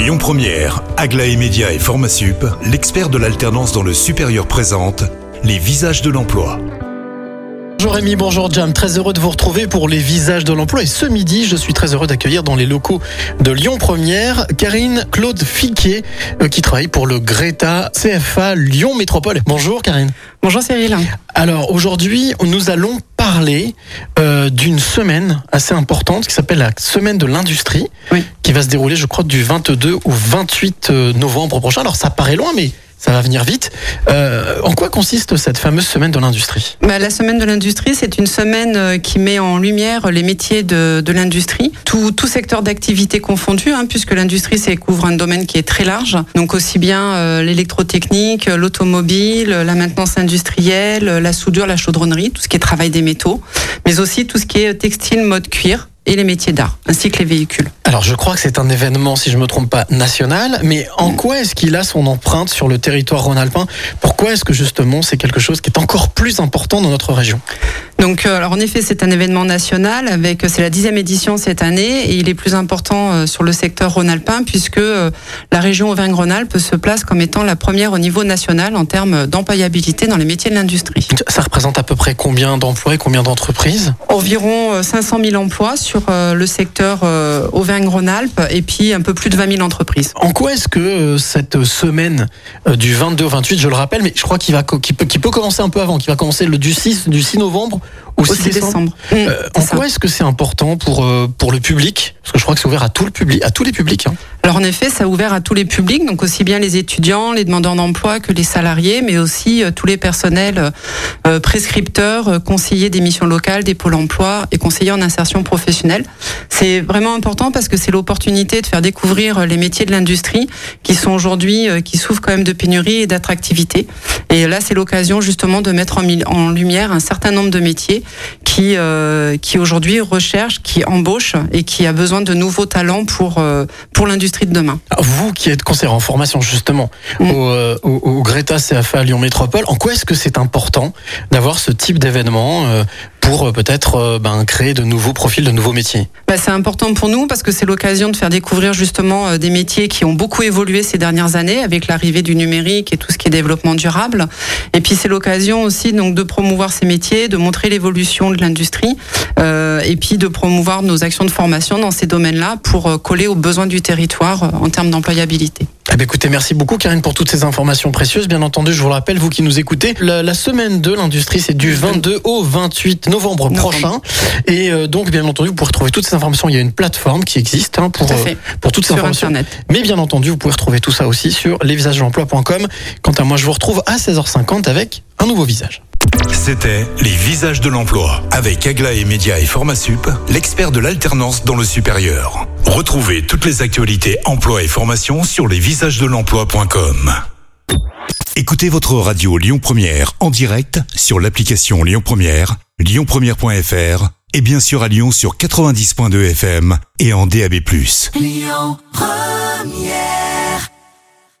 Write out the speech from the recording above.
Lyon Première, Aglaé Média et Formasup, l'expert de l'alternance dans le supérieur présente les visages de l'emploi. Bonjour Rémi, bonjour Jam, très heureux de vous retrouver pour les visages de l'emploi et ce midi je suis très heureux d'accueillir dans les locaux de Lyon Première Karine Claude Fiquet euh, qui travaille pour le Greta CFA Lyon Métropole. Bonjour Karine. Bonjour Cyril. Alors aujourd'hui nous allons parler euh, d'une semaine assez importante qui s'appelle la semaine de l'industrie Oui. qui va se dérouler je crois du 22 au 28 novembre prochain. Alors ça paraît loin mais ça va venir vite. Euh, en quoi consiste cette fameuse semaine de l'industrie? Bah, la semaine de l'industrie, c'est une semaine euh, qui met en lumière les métiers de, de l'industrie, tout, tout secteur d'activité confondu, hein, puisque l'industrie couvre un domaine qui est très large, donc aussi bien euh, l'électrotechnique, l'automobile, la maintenance industrielle, la soudure, la chaudronnerie, tout ce qui est travail des métaux, mais aussi tout ce qui est textile, mode cuir et les métiers d'art, ainsi que les véhicules. Alors je crois que c'est un événement, si je me trompe pas, national, mais en quoi est-ce qu'il a son empreinte sur le territoire rhône-alpin? Pourquoi est-ce que justement c'est quelque chose qui est encore plus important dans notre région? Donc, euh, alors en effet, c'est un événement national avec, c'est la dixième édition cette année et il est plus important euh, sur le secteur rhône-alpin puisque euh, la région Auvergne-Rhône-Alpes se place comme étant la première au niveau national en termes d'employabilité dans les métiers de l'industrie. Ça représente à peu près combien d'emplois et combien d'entreprises? Environ euh, 500 000 emplois sur euh, le secteur euh, Auvergne-Rhône-Alpes et puis un peu plus de 20 000 entreprises. En quoi est-ce que euh, cette semaine euh, du 22 au 28, je le rappelle, mais je crois qu'il va qu'il peut, commencer un peu avant, qu'il va commencer le du 6 du 6 novembre au 6 Au 6 décembre. décembre. Mmh, en ça. quoi est-ce que c'est important pour euh, pour le public? Parce que je crois que c'est ouvert à tout le public, à tous les publics. hein. Alors en effet, ça a ouvert à tous les publics, donc aussi bien les étudiants, les demandeurs d'emploi que les salariés, mais aussi euh, tous les personnels euh, prescripteurs, euh, conseillers des missions locales, des pôles emploi et conseillers en insertion professionnelle. C'est vraiment important parce que c'est l'opportunité de faire découvrir les métiers de l'industrie qui sont aujourd'hui, qui souffrent quand même de pénurie et d'attractivité. Et là, c'est l'occasion justement de mettre en lumière un certain nombre de métiers qui, euh, qui aujourd'hui recherchent, qui embauchent et qui a besoin de nouveaux talents pour, euh, pour l'industrie de demain. Alors, Vous qui êtes conseiller en formation justement Mm. au, euh, au, au Greta CFA Lyon Métropole, en quoi est-ce que c'est important d'avoir ce type d'événement euh, pour euh, peut-être euh, ben, créer de nouveaux profils, de nouveaux métiers Bah, c'est important pour nous parce que c'est l'occasion de faire découvrir justement euh, des métiers qui ont beaucoup évolué ces dernières années avec l'arrivée du numérique et tout ce qui est développement durable. Et puis c'est l'occasion aussi donc de promouvoir ces métiers, de montrer l'évolution de l'industrie euh, et puis de promouvoir nos actions de formation dans ces domaines-là pour coller aux besoins du territoire en termes d'employabilité. Eh bien, écoutez, merci beaucoup Karine pour toutes ces informations précieuses. Bien entendu, je vous le rappelle, vous qui nous écoutez, la, la semaine de l'industrie, c'est du 22 au 28 novembre, Novembre. prochain. Et euh, donc, bien entendu, vous pourrez retrouver toutes ces informations. Il y a une plateforme qui existe hein, pour, Tout euh, pour toutes ces Sur informations. Internet. Mais bien entendu, vous pouvez retrouver tout ça aussi sur lesvisagesdelemploi.com. Quant à moi, je vous retrouve à 16h50 avec un nouveau visage. C'était les visages de l'emploi avec Aglaé Média et Formasup, l'expert de l'alternance dans le supérieur. Retrouvez toutes les actualités emploi et formation sur lesvisagesdelemploi.com. Écoutez votre radio Lyon Première en direct sur l'application Lyon Première, lyonpremière.fr et bien sûr à Lyon sur 90.2 FM et en DAB+.